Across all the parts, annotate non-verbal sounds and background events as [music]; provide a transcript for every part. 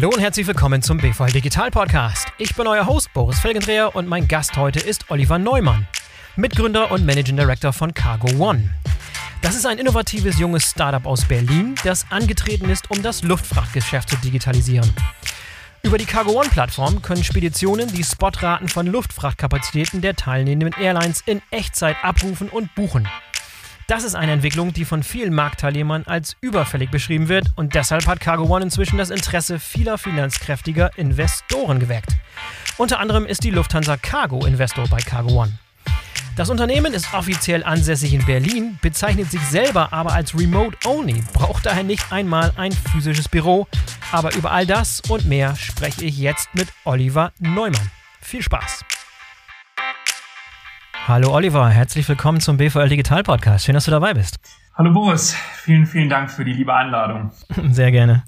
Hallo und herzlich willkommen zum BVL Digital Podcast. Ich bin euer Host Boris Felgendreher und mein Gast heute ist Oliver Neumann, Mitgründer und Managing Director von Cargo One. Das ist ein innovatives junges Startup aus Berlin, das angetreten ist, um das Luftfrachtgeschäft zu digitalisieren. Über die Cargo One-Plattform können Speditionen die Spotraten von Luftfrachtkapazitäten der teilnehmenden Airlines in Echtzeit abrufen und buchen. Das ist eine Entwicklung, die von vielen Marktteilnehmern als überfällig beschrieben wird und deshalb hat Cargo One inzwischen das Interesse vieler finanzkräftiger Investoren geweckt. Unter anderem ist die Lufthansa Cargo Investor bei Cargo One. Das Unternehmen ist offiziell ansässig in Berlin, bezeichnet sich selber aber als Remote Only, braucht daher nicht einmal ein physisches Büro. Aber über all das und mehr spreche ich jetzt mit Oliver Neumann. Viel Spaß! Hallo Oliver, herzlich willkommen zum BVL Digital Podcast. Schön, dass du dabei bist. Hallo Boris, vielen, vielen Dank für die liebe Einladung. [laughs] Sehr gerne.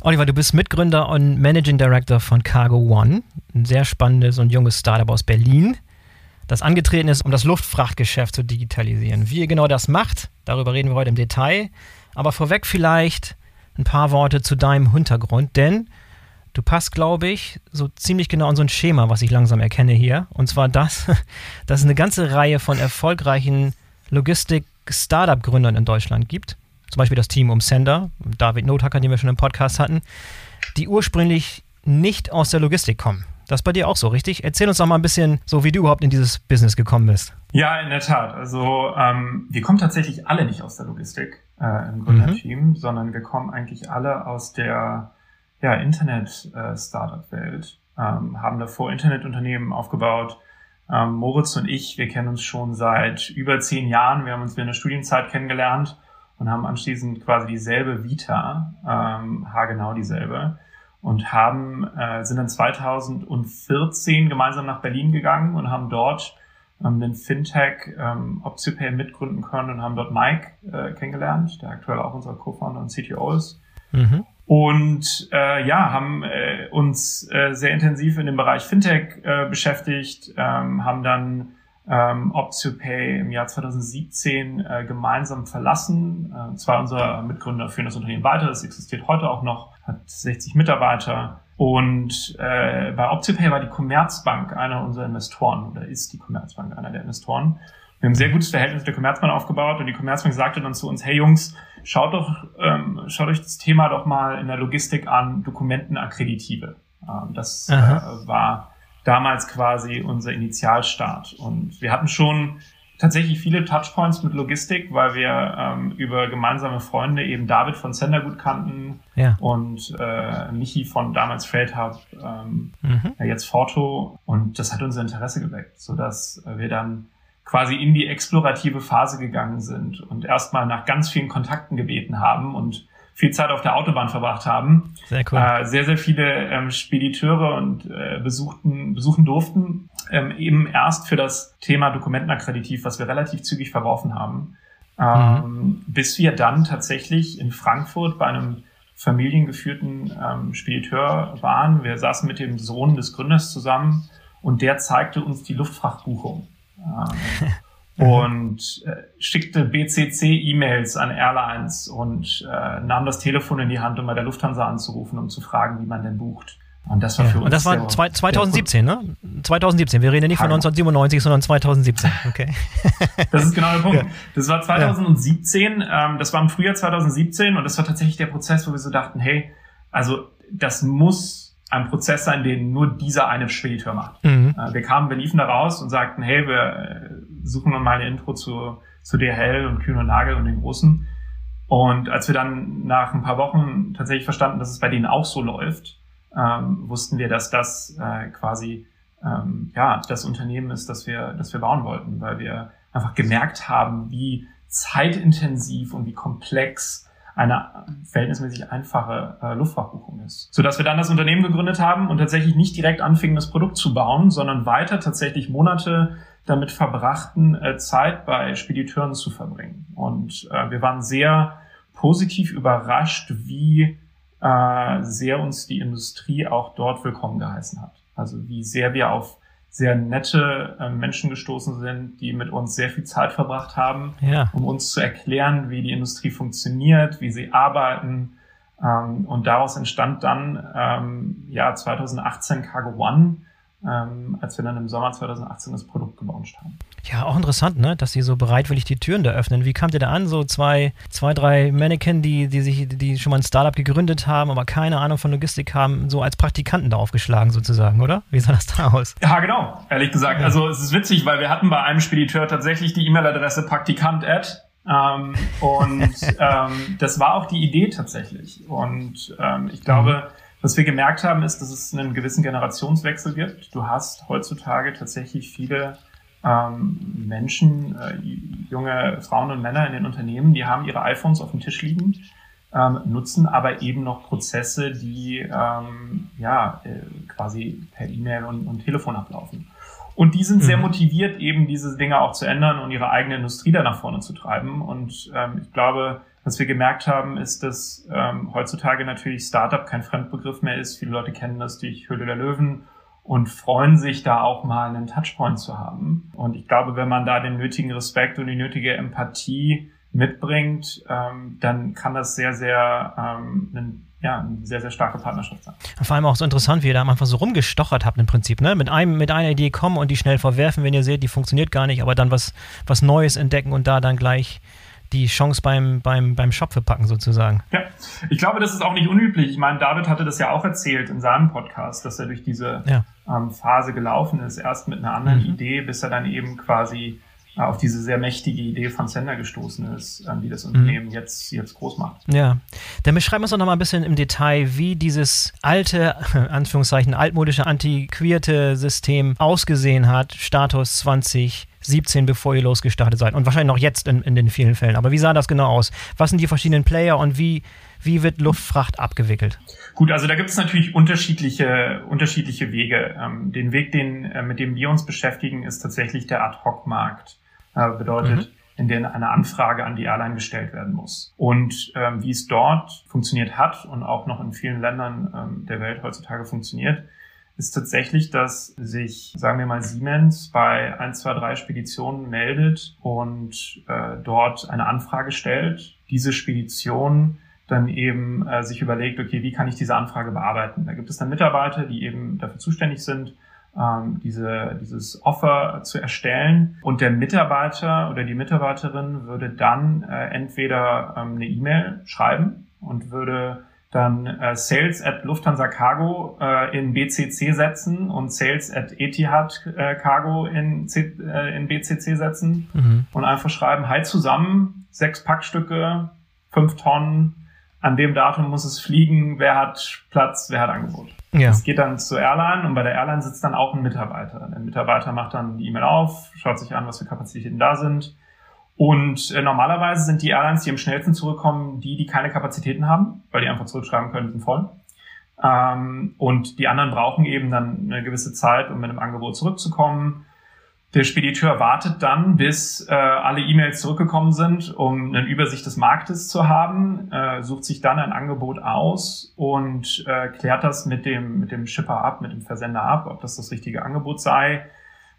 Oliver, du bist Mitgründer und Managing Director von Cargo One, ein sehr spannendes und junges Startup aus Berlin, das angetreten ist, um das Luftfrachtgeschäft zu digitalisieren. Wie ihr genau das macht, darüber reden wir heute im Detail. Aber vorweg vielleicht ein paar Worte zu deinem Hintergrund, denn Du passt, glaube ich, so ziemlich genau in so ein Schema, was ich langsam erkenne hier. Und zwar das, [laughs] dass es eine ganze Reihe von erfolgreichen Logistik-Startup-Gründern in Deutschland gibt. Zum Beispiel das Team um Sender, David Nothacker, den wir schon im Podcast hatten, die ursprünglich nicht aus der Logistik kommen. Das ist bei dir auch so, richtig? Erzähl uns doch mal ein bisschen, so wie du überhaupt in dieses Business gekommen bist. Ja, in der Tat. Also ähm, wir kommen tatsächlich alle nicht aus der Logistik äh, im Gründerteam, mhm. sondern wir kommen eigentlich alle aus der ja, Internet-Startup-Welt, äh, ähm, haben davor Internetunternehmen aufgebaut. Ähm, Moritz und ich, wir kennen uns schon seit über zehn Jahren. Wir haben uns während der Studienzeit kennengelernt und haben anschließend quasi dieselbe Vita, ähm, haargenau dieselbe, und haben, äh, sind dann 2014 gemeinsam nach Berlin gegangen und haben dort ähm, den Fintech ähm, OptioPay mitgründen können und haben dort Mike äh, kennengelernt, der aktuell auch unser Co-Founder und CTO ist. Mhm und äh, ja, haben äh, uns äh, sehr intensiv in dem Bereich Fintech äh, beschäftigt, ähm, haben dann ähm, OptioPay im Jahr 2017 äh, gemeinsam verlassen. Äh, zwei unserer Mitgründer führen das Unternehmen weiter, das existiert heute auch noch, hat 60 Mitarbeiter. Und äh, bei OptioPay war die Commerzbank einer unserer Investoren oder ist die Commerzbank einer der Investoren. Wir haben ein sehr gutes Verhältnis mit der Commerzbank aufgebaut und die Commerzbank sagte dann zu uns, hey Jungs, schaut doch, ähm, schaut euch das Thema doch mal in der Logistik an, Dokumentenakkreditive. Ähm, das äh, war damals quasi unser Initialstart. Und wir hatten schon tatsächlich viele Touchpoints mit Logistik, weil wir ähm, über gemeinsame Freunde eben David von Sender gut kannten ja. und äh, Michi von damals Freight Hub, ähm, mhm. jetzt Forto. Und das hat unser Interesse geweckt, sodass wir dann quasi in die explorative Phase gegangen sind und erstmal nach ganz vielen Kontakten gebeten haben und viel Zeit auf der Autobahn verbracht haben. Sehr cool. Äh, sehr, sehr viele ähm, Spediteure und äh, besuchten, besuchen durften, ähm, eben erst für das Thema Dokumentenakkreditiv, was wir relativ zügig verworfen haben, ähm, mhm. bis wir dann tatsächlich in Frankfurt bei einem familiengeführten ähm, Spediteur waren. Wir saßen mit dem Sohn des Gründers zusammen und der zeigte uns die Luftfrachtbuchung. Und äh, schickte BCC-E-Mails an Airlines und äh, nahm das Telefon in die Hand, um bei der Lufthansa anzurufen, um zu fragen, wie man denn bucht. Und das war ja, für uns. Und das war der, zwei, 2017, ne? 2017. Wir reden ja nicht von 1997, sondern 2017. [laughs] Okay. das ist genau der Punkt. Ja. Das war 2017. Ähm, das war im Frühjahr 2017 und das war tatsächlich der Prozess, wo wir so dachten, hey, also das muss ein Prozess sein, den nur dieser eine Spediteur macht. Mhm. Äh, wir kamen, wir liefen da raus und sagten, hey, wir äh, suchen mal eine Intro zu, zu DHL und Kühn und Nagel und den Großen. Und als wir dann nach ein paar Wochen tatsächlich verstanden, dass es bei denen auch so läuft, ähm, wussten wir, dass das äh, quasi ähm, ja das Unternehmen ist, das wir, das wir bauen wollten, weil wir einfach gemerkt haben, wie zeitintensiv und wie komplex eine verhältnismäßig einfache äh, Luftfrachtbuchung ist. Sodass wir dann das Unternehmen gegründet haben und tatsächlich nicht direkt anfingen, das Produkt zu bauen, sondern weiter tatsächlich Monate damit verbrachten, äh, Zeit bei Spediteuren zu verbringen. Und äh, wir waren sehr positiv überrascht, wie äh, sehr uns die Industrie auch dort willkommen geheißen hat. Also wie sehr wir auf sehr nette äh, Menschen gestoßen sind, die mit uns sehr viel Zeit verbracht haben, ja. um uns zu erklären, wie die Industrie funktioniert, wie sie arbeiten, Ähm, und daraus entstand dann ähm, ja 2018 Cargo One, ähm, als wir dann im Sommer 2018 das Produkt gelauncht haben. Ja, auch interessant, ne? dass sie so bereitwillig die Türen da öffnen. Wie kamt ihr da an? So zwei, zwei drei Mannequin, die, die sich, die schon mal ein Startup gegründet haben, aber keine Ahnung von Logistik haben, so als Praktikanten da aufgeschlagen sozusagen, oder? Wie sah das da aus? Ja, genau, ehrlich gesagt. Ja. Also es ist witzig, weil wir hatten bei einem Spediteur tatsächlich die E-Mail-Adresse praktikant ähm, und [laughs] ähm, das war auch die Idee tatsächlich. Und ähm, ich glaube, mhm. Was wir gemerkt haben, ist, dass es einen gewissen Generationswechsel gibt. Du hast heutzutage tatsächlich viele ähm, Menschen, äh, junge Frauen und Männer in den Unternehmen, die haben ihre iPhones auf dem Tisch liegen, ähm, nutzen aber eben noch Prozesse, die ähm, ja äh, quasi per E-Mail und, und Telefon ablaufen. Und die sind sehr mhm. motiviert, eben diese Dinge auch zu ändern und ihre eigene Industrie da nach vorne zu treiben. Und ähm, ich glaube, was wir gemerkt haben, ist, dass ähm, heutzutage natürlich Startup kein Fremdbegriff mehr ist. Viele Leute kennen das durch Höhle der Löwen und freuen sich da auch mal einen Touchpoint zu haben. Und ich glaube, wenn man da den nötigen Respekt und die nötige Empathie mitbringt, ähm, dann kann das sehr, sehr ähm, ein ja, eine sehr, sehr starke Partnerschaft sein. Vor allem auch so interessant, wie ihr da einfach so rumgestochert habt im Prinzip, ne? Mit einem, mit einer Idee kommen und die schnell verwerfen, wenn ihr seht, die funktioniert gar nicht, aber dann was, was Neues entdecken und da dann gleich die Chance beim, beim, beim Shop verpacken sozusagen. Ja, ich glaube, das ist auch nicht unüblich. Ich meine, David hatte das ja auch erzählt in seinem Podcast, dass er durch diese ja. ähm, Phase gelaufen ist, erst mit einer anderen mhm. Idee, bis er dann eben quasi auf diese sehr mächtige Idee von Sender gestoßen ist, ähm, die das mhm. Unternehmen mhm. jetzt, jetzt groß macht. Ja, dann beschreiben wir uns doch noch mal ein bisschen im Detail, wie dieses alte, [laughs] Anführungszeichen, altmodische, antiquierte System ausgesehen hat, Status 2017, bevor ihr losgestartet seid und wahrscheinlich noch jetzt in, in den vielen Fällen. Aber wie sah das genau aus? Was sind die verschiedenen Player und wie, wie wird Luftfracht abgewickelt? Gut, also da gibt es natürlich unterschiedliche, unterschiedliche Wege. Ähm, den Weg, den, äh, mit dem wir uns beschäftigen, ist tatsächlich der Ad-Hoc-Markt. Äh, bedeutet, mhm. in denen eine Anfrage an die Airline gestellt werden muss. Und ähm, wie es dort funktioniert hat und auch noch in vielen Ländern ähm, der Welt heutzutage funktioniert, ist tatsächlich, dass sich, sagen wir mal, Siemens bei 1, 2, 3 Speditionen meldet und äh, dort eine Anfrage stellt. Diese Spedition dann eben äh, sich überlegt, okay, wie kann ich diese Anfrage bearbeiten? Da gibt es dann Mitarbeiter, die eben dafür zuständig sind, ähm, diese, dieses Offer zu erstellen. Und der Mitarbeiter oder die Mitarbeiterin würde dann äh, entweder ähm, eine E-Mail schreiben und würde dann äh, Sales at Lufthansa Cargo äh, in BCC setzen und Sales at Etihad äh, Cargo in, C, äh, in BCC setzen mhm. und einfach schreiben, hi zusammen, sechs Packstücke, fünf Tonnen, an dem Datum muss es fliegen, wer hat Platz, wer hat Angebot. Ja. Das geht dann zur Airline und bei der Airline sitzt dann auch ein Mitarbeiter. Der Mitarbeiter macht dann die E-Mail auf, schaut sich an, was für Kapazitäten da sind. Und äh, normalerweise sind die Airlines, die am schnellsten zurückkommen, die, die keine Kapazitäten haben, weil die einfach zurückschreiben können, sind voll. Ähm, und die anderen brauchen eben dann eine gewisse Zeit, um mit einem Angebot zurückzukommen. Der Spediteur wartet dann, bis äh, alle E-Mails zurückgekommen sind, um eine Übersicht des Marktes zu haben, äh, sucht sich dann ein Angebot aus und äh, klärt das mit dem, mit dem Shipper ab, mit dem Versender ab, ob das das richtige Angebot sei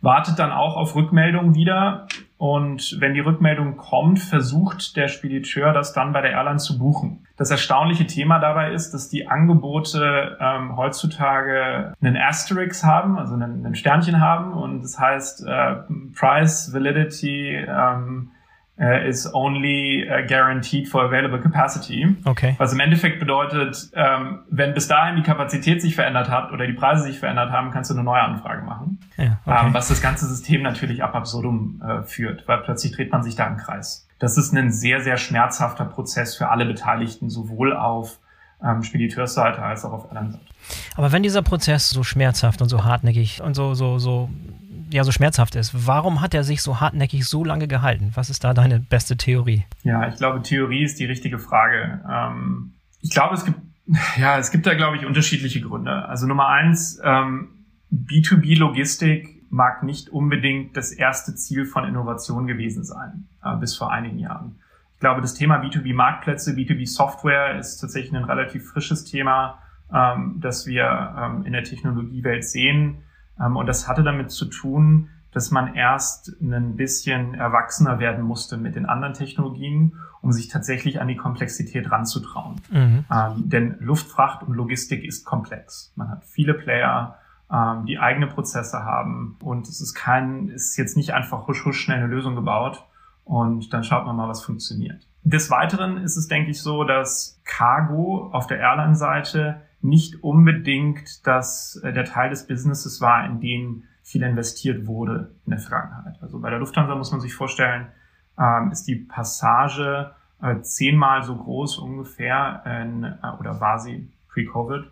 wartet dann auch auf Rückmeldung wieder. Und wenn die Rückmeldung kommt, versucht der Spediteur das dann bei der Airline zu buchen. Das erstaunliche Thema dabei ist, dass die Angebote ähm, heutzutage einen Asterix haben, also einen, einen Sternchen haben. Und das heißt äh, Price, Validity, ähm, uh, is only uh, guaranteed for available capacity. Okay. Was im Endeffekt bedeutet, ähm, wenn bis dahin die Kapazität sich verändert hat oder die Preise sich verändert haben, kannst du eine neue Anfrage machen. Ja, okay. ähm, was das ganze System natürlich ab absurdum äh, führt, weil plötzlich dreht man sich da im Kreis. Das ist ein sehr, sehr schmerzhafter Prozess für alle Beteiligten, sowohl auf ähm, Spediteursseite als auch auf Airline-Seite. Aber wenn dieser Prozess so schmerzhaft und so hartnäckig und so, so, so ja so schmerzhaft ist. Warum hat er sich so hartnäckig so lange gehalten? Was ist da deine beste Theorie? Ja, ich glaube, Theorie ist die richtige Frage. Ähm, ich glaube, es gibt, [laughs] ja, es gibt da, glaube ich, unterschiedliche Gründe. Also Nummer eins, ähm, B2B-Logistik mag nicht unbedingt das erste Ziel von Innovation gewesen sein, äh, bis vor einigen Jahren. Ich glaube, das Thema B2B-Marktplätze, B2B-Software ist tatsächlich ein relativ frisches Thema, ähm, das wir ähm, in der Technologiewelt sehen. Ähm, und das hatte damit zu tun, dass man erst ein bisschen erwachsener werden musste mit den anderen Technologien, um sich tatsächlich an die Komplexität ranzutrauen. Mhm. Ähm, denn Luftfracht und Logistik ist komplex. Man hat viele Player, ähm, die eigene Prozesse haben und es ist kein, ist jetzt nicht einfach husch husch schnell eine Lösung gebaut und dann schaut man mal, was funktioniert. Des Weiteren ist es, denke ich, so, dass Cargo auf der Airline-Seite nicht unbedingt das, äh, der Teil des Businesses war, in den viel investiert wurde in der Vergangenheit. Also bei der Lufthansa muss man sich vorstellen, ähm, ist die Passage äh, zehnmal so groß ungefähr in, äh, oder war sie pre-Covid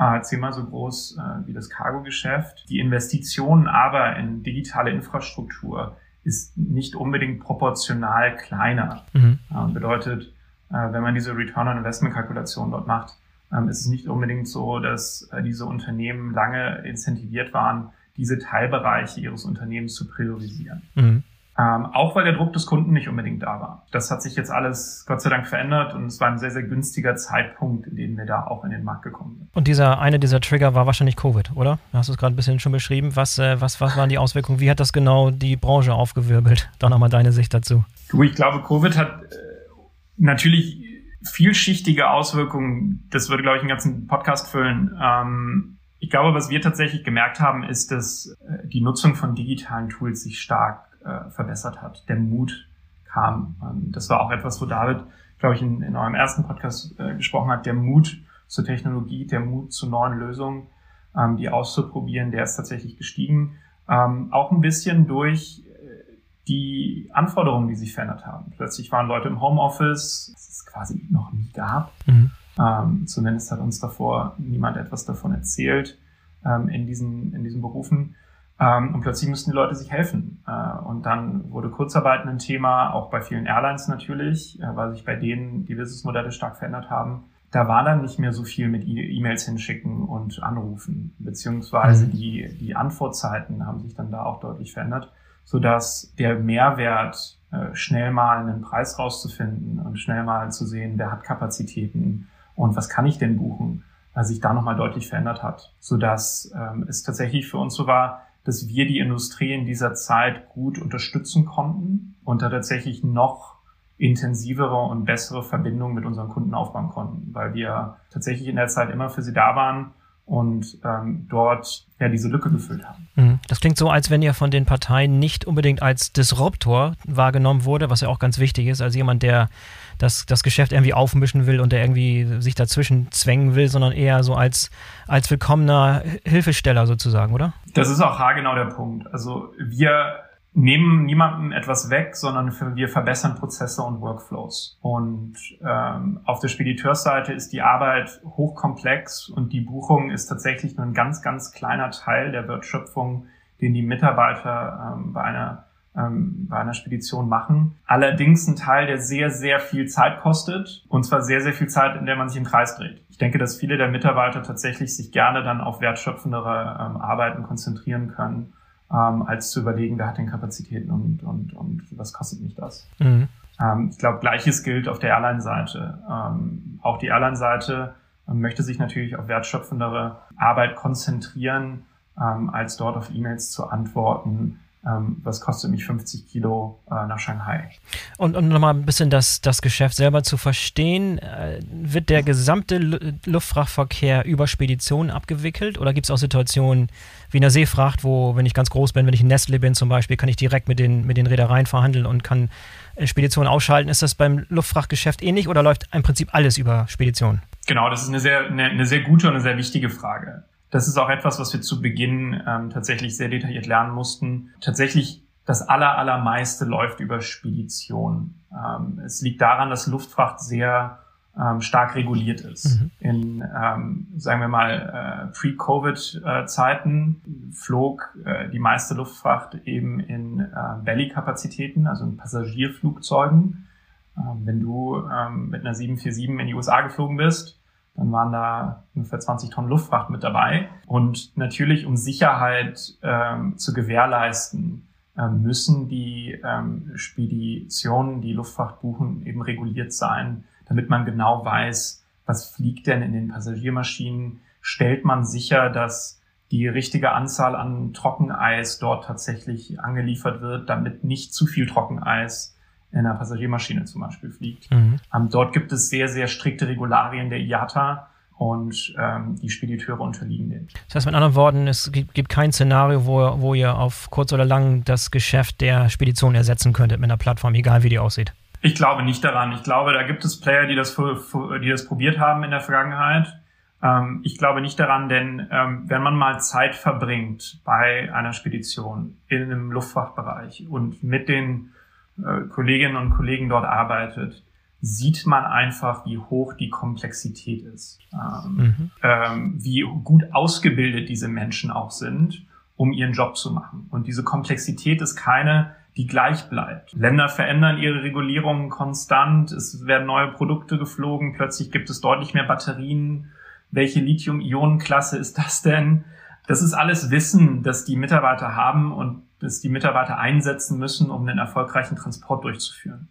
äh, zehnmal so groß äh, wie das Cargo-Geschäft. Die Investitionen aber in digitale Infrastruktur ist nicht unbedingt proportional kleiner. Mhm. Äh, bedeutet, äh, wenn man diese Return on Investment Kalkulation dort macht, ähm, ist es nicht unbedingt so, dass äh, diese Unternehmen lange incentiviert waren, diese Teilbereiche ihres Unternehmens zu priorisieren. Mhm. Ähm, auch weil der Druck des Kunden nicht unbedingt da war. Das hat sich jetzt alles Gott sei Dank verändert und es war ein sehr, sehr günstiger Zeitpunkt, in dem wir da auch in den Markt gekommen sind. Und dieser eine dieser Trigger war wahrscheinlich Covid, oder? Hast du es gerade ein bisschen schon beschrieben. Was, äh, was, was waren die Auswirkungen? Wie hat das genau die Branche aufgewirbelt? [laughs] Dann nochmal deine Sicht dazu. Du, ich glaube, Covid hat äh, natürlich vielschichtige Auswirkungen. Das würde, glaube ich, einen ganzen Podcast füllen. Ähm, ich glaube, was wir tatsächlich gemerkt haben, ist, dass äh, die Nutzung von digitalen Tools sich stark äh, verbessert hat. Der Mut kam. Ähm, das war auch etwas, wo David, glaube ich, in, in eurem ersten Podcast äh, gesprochen hat. Der Mut zur Technologie, der Mut zu neuen Lösungen, ähm, die auszuprobieren, der ist tatsächlich gestiegen. Ähm, auch ein bisschen durch die Anforderungen, die sich verändert haben. Plötzlich waren Leute im Homeoffice, was es quasi noch nie gab. Mhm. Ähm, zumindest hat uns davor niemand etwas davon erzählt ähm, in, diesen, in diesen Berufen. Ähm, und plötzlich mussten die Leute sich helfen. Äh, und dann wurde Kurzarbeit ein Thema, auch bei vielen Airlines natürlich, äh, weil sich bei denen die Businessmodelle stark verändert haben. Da war dann nicht mehr so viel mit e- E-Mails hinschicken und anrufen, beziehungsweise mhm. die, die Antwortzeiten haben sich dann da auch deutlich verändert, sodass der Mehrwert, äh, schnell mal einen Preis rauszufinden und schnell mal zu sehen, wer hat Kapazitäten und was kann ich denn buchen, sich da nochmal deutlich verändert hat, sodass ähm, es tatsächlich für uns so war, dass wir die Industrie in dieser Zeit gut unterstützen konnten und da tatsächlich noch intensivere und bessere Verbindungen mit unseren Kunden aufbauen konnten, weil wir tatsächlich in der Zeit immer für sie da waren und ähm, dort ja diese Lücke gefüllt haben. Mhm. Das klingt so, als wenn ihr von den Parteien nicht unbedingt als Disruptor wahrgenommen wurde, was ja auch ganz wichtig ist, als jemand, der das, das Geschäft irgendwie aufmischen will und der irgendwie sich dazwischen zwängen will, sondern eher so als, als willkommener Hilfesteller sozusagen, oder? Das ist auch haargenau der Punkt. Also wir nehmen niemandem etwas weg, sondern wir verbessern Prozesse und Workflows. Und ähm, auf der Spediteursseite ist die Arbeit hochkomplex und die Buchung ist tatsächlich nur ein ganz, ganz kleiner Teil der Wertschöpfung, den die Mitarbeiter ähm, bei einer ähm, bei einer Spedition machen. Allerdings ein Teil, der sehr, sehr viel Zeit kostet. Und zwar sehr, sehr viel Zeit, in der man sich im Kreis dreht. Ich denke, dass viele der Mitarbeiter tatsächlich sich gerne dann auf wertschöpfendere ähm, Arbeiten konzentrieren können, ähm, als zu überlegen, wer hat denn Kapazitäten und, und, und was kostet mich das. Mhm. Ähm, ich glaube, gleiches gilt auf der Airline-Seite. Ähm, auch die Airline-Seite ähm, möchte sich natürlich auf wertschöpfendere Arbeit konzentrieren, als dort auf E-Mails zu antworten ähm, was kostet mich 50 Kilo äh, nach Shanghai. Und um nochmal ein bisschen das, das Geschäft selber zu verstehen, äh, wird der gesamte L Luftfrachtverkehr über Speditionen abgewickelt oder gibt es auch Situationen wie in der Seefracht, wo, wenn ich ganz groß bin, wenn ich in Nestle bin zum Beispiel, kann ich direkt mit den, mit den Reedereien verhandeln und kann äh, Speditionen ausschalten. Ist das beim Luftfrachtgeschäft ähnlich oder läuft im Prinzip alles über Speditionen? Genau, das ist eine sehr, eine, eine sehr gute und eine sehr wichtige Frage. Das ist auch etwas, was wir zu Beginn ähm, tatsächlich sehr detailliert lernen mussten. Tatsächlich das aller, allermeiste läuft über Spedition. Ähm, es liegt daran, dass Luftfracht sehr ähm, stark reguliert ist. Mhm. In, ähm, sagen wir mal, äh, Pre-Covid-Zeiten flog äh, die meiste Luftfracht eben in äh, Belly-Kapazitäten, also in Passagierflugzeugen. Ähm, wenn du ähm, mit einer 747 in die USA geflogen bist, dann waren da ungefähr 20 Tonnen Luftfracht mit dabei. Und natürlich, um Sicherheit ähm, zu gewährleisten, ähm, müssen die ähm, Speditionen, die Luftfracht buchen, eben reguliert sein, damit man genau weiß, was fliegt denn in den Passagiermaschinen. Stellt man sicher, dass die richtige Anzahl an Trockeneis dort tatsächlich angeliefert wird, damit nicht zu viel Trockeneis in einer Passagiermaschine zum Beispiel fliegt. Mhm. Ähm, dort gibt es sehr, sehr strikte Regularien der IATA und ähm, die Spediteure unterliegen denen. Das heißt mit anderen Worten, es gibt, gibt kein Szenario, wo, wo ihr auf kurz oder lang das Geschäft der Spedition ersetzen könntet mit einer Plattform, egal wie die aussieht. Ich glaube nicht daran. Ich glaube, da gibt es Player, die das, die das probiert haben in der Vergangenheit. Ähm, ich glaube nicht daran, denn ähm, wenn man mal Zeit verbringt bei einer Spedition in einem Luftfahrtbereich und mit den äh, Kolleginnen und Kollegen dort arbeitet, sieht man einfach, wie hoch die Komplexität ist, ähm, mhm. ähm, wie gut ausgebildet diese Menschen auch sind, um ihren Job zu machen. Und diese Komplexität ist keine, die gleich bleibt. Länder verändern ihre Regulierungen konstant, es werden neue Produkte geflogen, plötzlich gibt es deutlich mehr Batterien. Welche Lithium-Ionen-Klasse ist das denn? Das ist alles Wissen, das die Mitarbeiter haben und das die Mitarbeiter einsetzen müssen, um einen erfolgreichen Transport durchzuführen.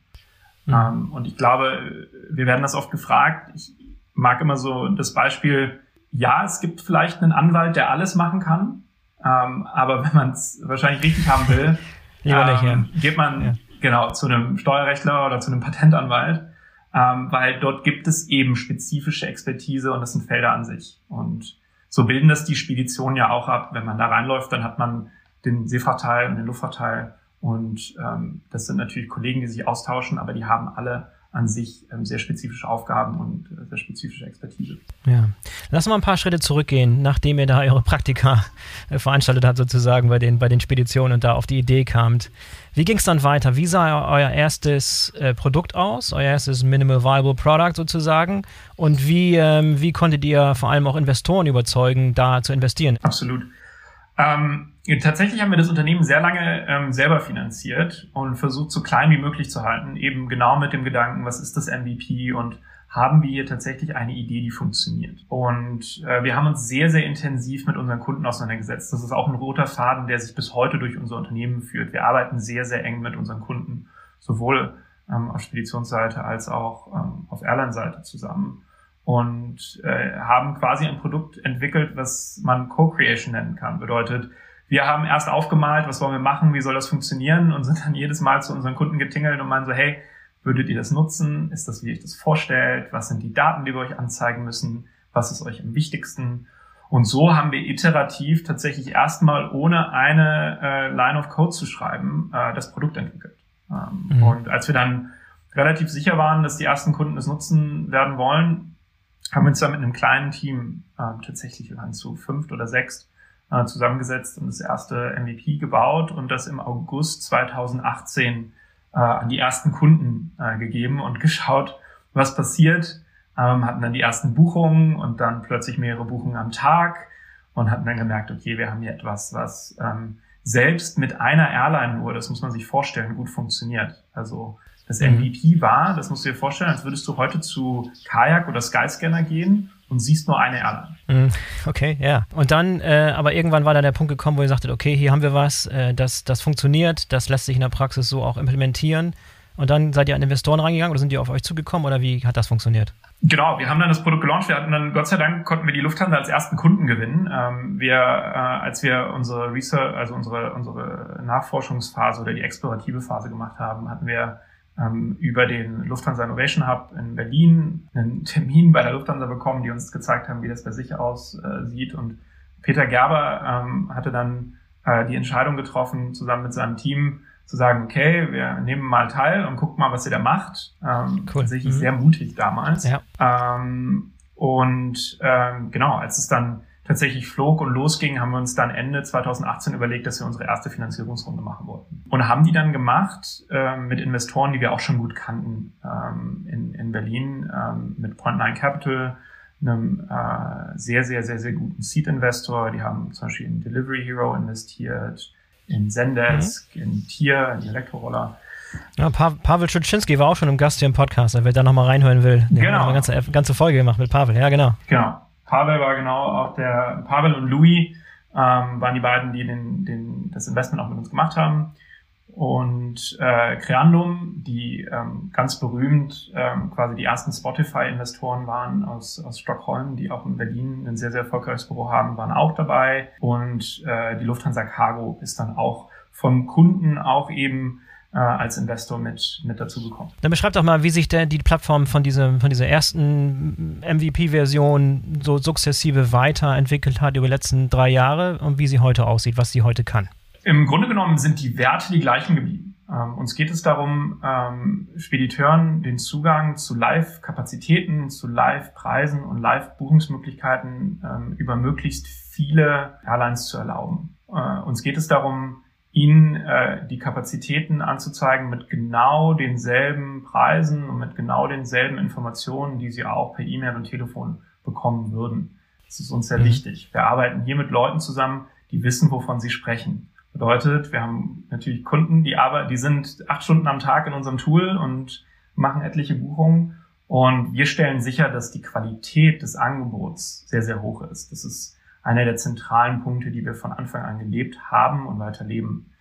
Mhm. Ähm, und ich glaube, wir werden das oft gefragt. Ich mag immer so das Beispiel, ja, es gibt vielleicht einen Anwalt, der alles machen kann, ähm, aber wenn man es wahrscheinlich richtig haben will, [laughs] ähm, geht man ja. genau zu einem Steuerrechtler oder zu einem Patentanwalt, ähm, weil dort gibt es eben spezifische Expertise und das sind Felder an sich. Und so bilden das die Speditionen ja auch ab. Wenn man da reinläuft, dann hat man den Seefahrteil und den Luftfahrteil. Und ähm, das sind natürlich Kollegen, die sich austauschen, aber die haben alle an sich ähm, sehr spezifische Aufgaben und äh, sehr spezifische Expertise. Ja. Lass mal ein paar Schritte zurückgehen, nachdem ihr da eure Praktika äh, veranstaltet habt, sozusagen bei den, bei den Speditionen und da auf die Idee kamt. Wie ging es dann weiter? Wie sah euer erstes äh, Produkt aus, euer erstes Minimal Viable Product sozusagen? Und wie, ähm, wie konntet ihr vor allem auch Investoren überzeugen, da zu investieren? Absolut. Ähm, tatsächlich haben wir das Unternehmen sehr lange ähm, selber finanziert und versucht, so klein wie möglich zu halten, eben genau mit dem Gedanken, was ist das MVP und haben wir hier tatsächlich eine Idee, die funktioniert. Und äh, wir haben uns sehr, sehr intensiv mit unseren Kunden auseinandergesetzt. Das ist auch ein roter Faden, der sich bis heute durch unser Unternehmen führt. Wir arbeiten sehr, sehr eng mit unseren Kunden, sowohl ähm, auf Speditionsseite als auch ähm, auf Airline-Seite zusammen und äh, haben quasi ein Produkt entwickelt, was man Co-Creation nennen kann. Bedeutet, wir haben erst aufgemalt, was wollen wir machen, wie soll das funktionieren und sind dann jedes Mal zu unseren Kunden getingelt und meinen so, hey, würdet ihr das nutzen? Ist das, wie ihr euch das vorstellt? Was sind die Daten, die wir euch anzeigen müssen? Was ist euch am wichtigsten? Und so haben wir iterativ tatsächlich erstmal ohne eine äh, Line of Code zu schreiben, äh, das Produkt entwickelt. Ähm, mhm. Und als wir dann relativ sicher waren, dass die ersten Kunden es nutzen werden wollen, haben wir uns dann mit einem kleinen Team äh, tatsächlich, wir waren zu fünft oder sechst, äh, zusammengesetzt und das erste MVP gebaut und das im August 2018 äh, an die ersten Kunden äh, gegeben und [laughs] geschaut, was passiert. Ähm, hatten dann die ersten Buchungen und dann plötzlich mehrere Buchungen am Tag und hatten dann gemerkt, okay, wir haben hier etwas, was ähm, selbst mit einer Airline nur, das muss man sich vorstellen, gut funktioniert. Also das MVP war, das musst du dir vorstellen, als würdest du heute zu Kajak oder Skyscanner gehen und siehst nur eine Airline. Mhm. Okay, ja. Und dann, äh, aber irgendwann war da der Punkt gekommen, wo ihr sagtet, okay, hier haben wir was, äh, das, das funktioniert, das lässt sich in der Praxis so auch implementieren. Und dann seid ihr an Investoren reingegangen oder sind die auf euch zugekommen oder wie hat das funktioniert? Genau, wir haben dann das Produkt gelauncht. Wir hatten dann, Gott sei Dank, konnten wir die Lufthansa als ersten Kunden gewinnen. Ähm, wir, äh, als wir unsere Research, also unsere, unsere Nachforschungsphase oder die explorative Phase gemacht haben, hatten wir über den Lufthansa Innovation Hub in Berlin einen Termin bei der Lufthansa bekommen, die uns gezeigt haben, wie das bei sich aussieht. Und Peter Gerber ähm, hatte dann äh, die Entscheidung getroffen, zusammen mit seinem Team zu sagen, okay, wir nehmen mal teil und gucken mal, was ihr da macht. Ähm, cool. Tatsächlich mhm. sehr mutig damals. Ja. Ähm, und ähm, genau, als es dann tatsächlich flog und losging, haben wir uns dann Ende 2018 überlegt, dass wir unsere erste Finanzierungsrunde machen wollten. Und haben die dann gemacht äh, mit Investoren, die wir auch schon gut kannten ähm, in, in Berlin, ähm, mit Point9 Capital, einem äh, sehr, sehr, sehr, sehr guten Seed-Investor. Die haben zum Beispiel in Delivery Hero investiert, in Zendesk, mhm. in Tier, in Elektroroller. Ja, pa Pavel Schuczynski war auch schon im Gast hier im Podcast, wer da nochmal reinhören will. Die genau. haben eine ganze, ganze Folge gemacht mit Pavel, ja genau. Genau. Pavel war genau auch der, Pavel und Louis ähm, waren die beiden, die den, den, das Investment auch mit uns gemacht haben. Und äh, Creandum, die ähm, ganz berühmt ähm, quasi die ersten Spotify-Investoren waren aus, aus Stockholm, die auch in Berlin ein sehr, sehr erfolgreiches Büro haben, waren auch dabei. Und äh, die Lufthansa Cargo ist dann auch vom Kunden auch eben als Investor mit, mit dazugekommen. Dann beschreibt doch mal, wie sich der, die Plattform von, diesem, von dieser ersten MVP-Version so sukzessive weiterentwickelt hat über die letzten drei Jahre und wie sie heute aussieht, was sie heute kann. Im Grunde genommen sind die Werte die gleichen geblieben. Ähm, uns geht es darum, ähm, Spediteuren den Zugang zu Live-Kapazitäten, zu Live-Preisen und Live-Buchungsmöglichkeiten ähm, über möglichst viele Airlines zu erlauben. Äh, uns geht es darum, ihnen äh, die Kapazitäten anzuzeigen mit genau denselben Preisen und mit genau denselben Informationen, die sie auch per E-Mail und Telefon bekommen würden. Das ist uns sehr mhm. wichtig. Wir arbeiten hier mit Leuten zusammen, die wissen, wovon sie sprechen. Bedeutet, wir haben natürlich Kunden, die arbeiten, die sind acht Stunden am Tag in unserem Tool und machen etliche Buchungen. Und wir stellen sicher, dass die Qualität des Angebots sehr, sehr hoch ist. Das ist einer der zentralen Punkte, die wir von Anfang an gelebt haben und weiter leben.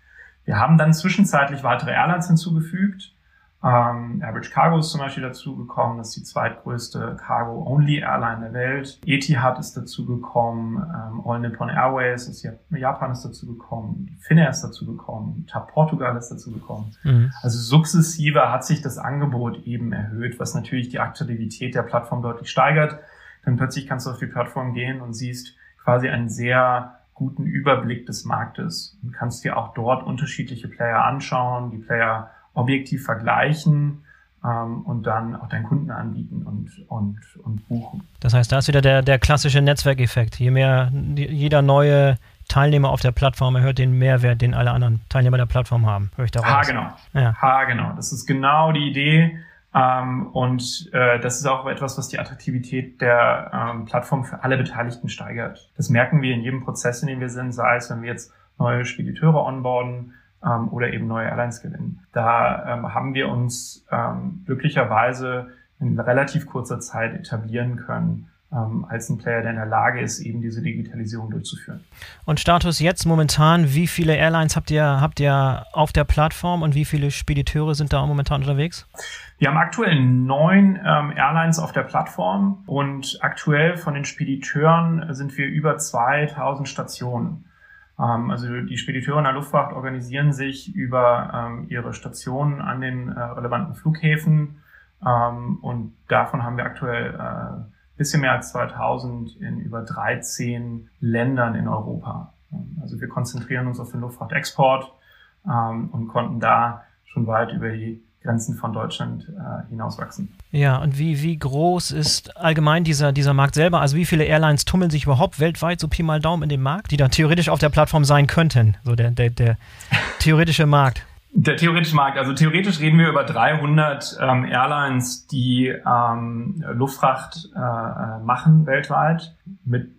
Wir haben dann zwischenzeitlich weitere Airlines hinzugefügt. Ähm, Average Cargo ist zum Beispiel dazugekommen, das ist die zweitgrößte Cargo-Only-Airline der Welt. Etihad ist dazugekommen, ähm, All Nippon Airways ist Japan ist dazugekommen, Finnair ist dazugekommen, TAP Portugal ist dazugekommen. Mhm. Also sukzessive hat sich das Angebot eben erhöht, was natürlich die Attraktivität der Plattform deutlich steigert. Dann plötzlich kannst du auf die Plattform gehen und siehst quasi einen sehr guten Überblick des Marktes und kannst dir auch dort unterschiedliche Player anschauen, die Player objektiv vergleichen ähm, und dann auch deinen Kunden anbieten und, und, und buchen. Das heißt, da ist wieder der, der klassische Netzwerkeffekt. Je mehr jeder neue Teilnehmer auf der Plattform erhöht den Mehrwert, den alle anderen Teilnehmer der Plattform haben. Höre ich daraus. Ha, genau. Ja. Ha, genau. Das ist genau die Idee. Ähm, und äh, das ist auch etwas, was die Attraktivität der ähm, Plattform für alle Beteiligten steigert. Das merken wir in jedem Prozess, in dem wir sind, sei es, wenn wir jetzt neue Spediteure onboarden, ähm, oder eben neue Airlines gewinnen. Da ähm, haben wir uns ähm, glücklicherweise in relativ kurzer Zeit etablieren können als ein Player, der in der Lage ist, eben diese Digitalisierung durchzuführen. Und Status jetzt momentan, wie viele Airlines habt ihr, habt ihr auf der Plattform und wie viele Spediteure sind da momentan unterwegs? Wir haben aktuell neun ähm, Airlines auf der Plattform und aktuell von den Spediteuren sind wir über 2000 Stationen. Ähm, also die Spediteure in der Luftfahrt organisieren sich über ähm, ihre Stationen an den äh, relevanten Flughäfen ähm, und davon haben wir aktuell äh, bisschen mehr als 2000 in über 13 Ländern in Europa. Also wir konzentrieren uns auf den Luftfahrtexport und konnten da schon weit über die Grenzen von Deutschland äh, hinauswachsen. Ja, und wie, wie groß ist allgemein dieser, dieser Markt selber? Also wie viele Airlines tummeln sich überhaupt weltweit so Pi mal Daumen in dem Markt, die da theoretisch auf der Plattform sein könnten? So der, der, der theoretische Markt. Der theoretische Markt, also theoretisch reden wir über 300 ähm, Airlines, die ähm, Luftfracht äh, äh, machen weltweit, mit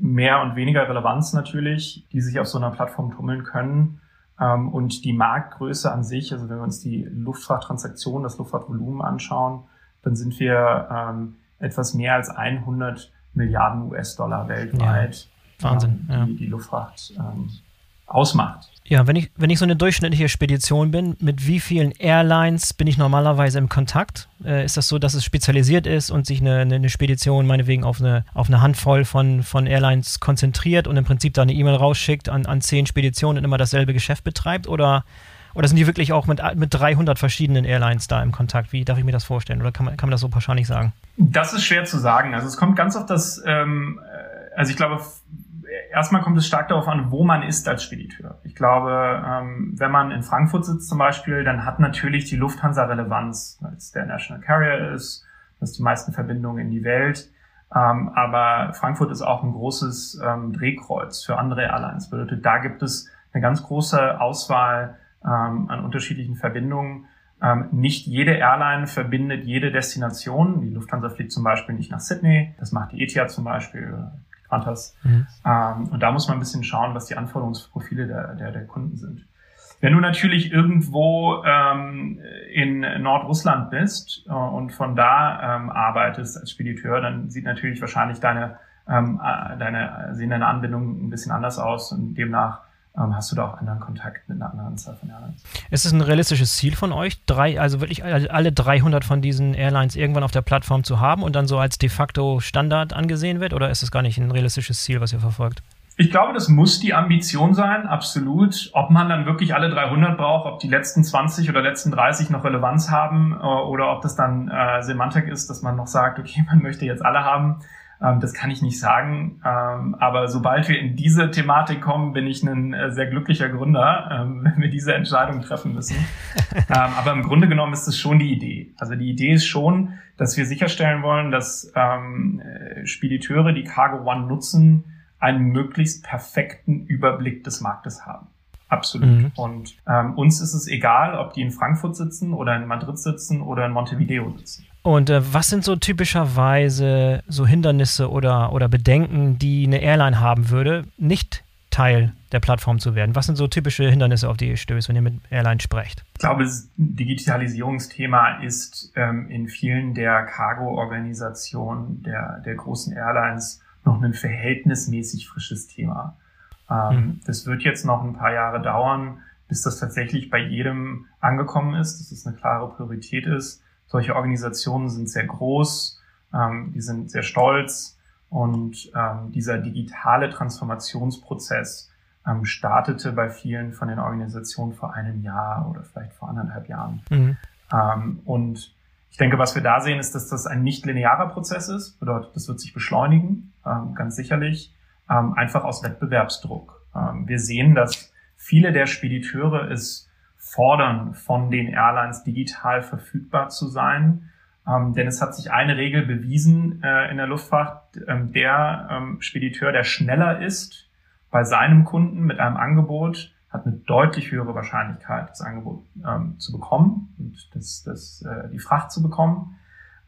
mehr und weniger Relevanz natürlich, die sich auf so einer Plattform tummeln können. Ähm, und die Marktgröße an sich, also wenn wir uns die Luftfahrttransaktionen, das Luftfahrtvolumen anschauen, dann sind wir ähm, etwas mehr als 100 Milliarden US-Dollar weltweit, ja, Wahnsinn, ähm, die, ja. die Luftfracht ähm, ausmacht. Ja, wenn ich, wenn ich so eine durchschnittliche Spedition bin, mit wie vielen Airlines bin ich normalerweise im Kontakt? Äh, ist das so, dass es spezialisiert ist und sich eine, eine, Spedition meinetwegen auf eine, auf eine Handvoll von, von Airlines konzentriert und im Prinzip da eine E-Mail rausschickt an, an zehn Speditionen und immer dasselbe Geschäft betreibt? Oder, oder sind die wirklich auch mit, mit 300 verschiedenen Airlines da im Kontakt? Wie darf ich mir das vorstellen? Oder kann man, kann man das so pauschal nicht sagen? Das ist schwer zu sagen. Also es kommt ganz auf das, ähm, äh, also ich glaube, erstmal kommt es stark darauf an, wo man ist als Spediteur. Ich glaube, ähm, wenn man in Frankfurt sitzt zum Beispiel, dann hat natürlich die Lufthansa Relevanz, weil es der National Carrier ist, das die meisten Verbindungen in die Welt. Ähm, aber Frankfurt ist auch ein großes ähm, Drehkreuz für andere Airlines. Bedeutet, da gibt es eine ganz große Auswahl ähm, an unterschiedlichen Verbindungen. Ähm, nicht jede Airline verbindet jede Destination. Die Lufthansa fliegt zum Beispiel nicht nach Sydney. Das macht die Etihad zum Beispiel Qantas. Mhm. Ähm, und da muss man ein bisschen schauen, was die Anforderungsprofile der, der, der Kunden sind. Wenn du natürlich irgendwo ähm, in Nordrussland bist äh, und von da ähm, arbeitest als Spediteur, dann sieht natürlich wahrscheinlich deine, ähm, äh, deine, sehen deine Anbindungen ein bisschen anders aus und demnach hast du da auch anderen Kontakt mit einer anderen Anzahl von Airlines. Ist es ein realistisches Ziel von euch, drei, also wirklich alle 300 von diesen Airlines irgendwann auf der Plattform zu haben und dann so als de facto Standard angesehen wird? Oder ist es gar nicht ein realistisches Ziel, was ihr verfolgt? Ich glaube, das muss die Ambition sein, absolut. Ob man dann wirklich alle 300 braucht, ob die letzten 20 oder letzten 30 noch Relevanz haben äh, oder ob das dann äh, Semantik ist, dass man noch sagt, okay, [laughs] man möchte jetzt alle haben, ähm, das kann ich nicht sagen. Ähm, aber sobald wir in diese Thematik kommen, bin ich ein äh, sehr glücklicher Gründer, ähm, wenn wir diese Entscheidung treffen müssen. [laughs] ähm, aber im Grunde genommen ist es schon die Idee. Also die Idee ist schon, dass wir sicherstellen wollen, dass ähm, äh, Spediteure, die Cargo One nutzen, einen möglichst perfekten Überblick des Marktes haben. Absolut. Mhm. Und ähm, uns ist es egal, ob die in Frankfurt sitzen oder in Madrid sitzen oder in Montevideo sitzen. Und äh, was sind so typischerweise so Hindernisse oder, oder Bedenken, die eine Airline haben würde, nicht Teil der Plattform zu werden? Was sind so typische Hindernisse, auf die ihr stößt, wenn ihr mit Airlines sprecht? Ich glaube, das Digitalisierungsthema ist ähm, in vielen der Cargo-Organisationen der, der großen Airlines noch ein verhältnismäßig frisches Thema. Ähm, mhm. Das wird jetzt noch ein paar Jahre dauern, bis das tatsächlich bei jedem angekommen ist, dass es eine klare Priorität ist. Solche Organisationen sind sehr groß, ähm, die sind sehr stolz und ähm, dieser digitale Transformationsprozess ähm, startete bei vielen von den Organisationen vor einem Jahr oder vielleicht vor anderthalb Jahren. Mhm. Ähm, und ich denke, was wir da sehen, ist, dass das ein nicht linearer Prozess ist. Bedeutet, das wird sich beschleunigen, ähm, ganz sicherlich, ähm, einfach aus Wettbewerbsdruck. Wir sehen, dass viele der Spediteure es fordern, von den Airlines digital verfügbar zu sein. Ähm, denn es hat sich eine Regel bewiesen äh, in der Luftfahrt, ähm, der ähm, Spediteur, der schneller ist bei seinem Kunden mit einem Angebot, hat eine deutlich höhere Wahrscheinlichkeit, das Angebot ähm, zu bekommen und das, das, äh, die Fracht zu bekommen.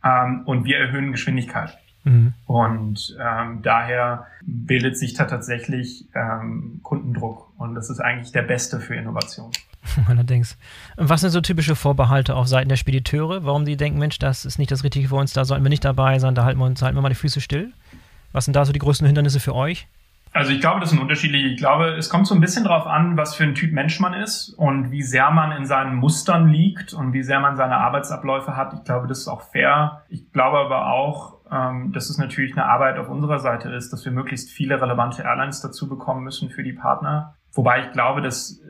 Ähm, und wir erhöhen Geschwindigkeit. Mhm. Und ähm, daher bildet sich da tatsächlich ähm, Kundendruck. Und das ist eigentlich der beste für Innovation. [laughs] Allerdings. Was sind so typische Vorbehalte auf Seiten der Spediteure? Warum die denken, Mensch, das ist nicht das Richtige für uns, da sollten wir nicht dabei sein, da halten wir uns halten wir mal die Füße still? Was sind da so die größten Hindernisse für euch? Also ich glaube, das sind unterschiedliche. Ich glaube, es kommt so ein bisschen drauf an, was für ein Typ Mensch man ist und wie sehr man in seinen Mustern liegt und wie sehr man seine Arbeitsabläufe hat. Ich glaube, das ist auch fair. Ich glaube aber auch, ähm, dass es natürlich eine Arbeit auf unserer Seite ist, dass wir möglichst viele relevante Airlines dazu bekommen müssen für die Partner. Wobei ich glaube, dass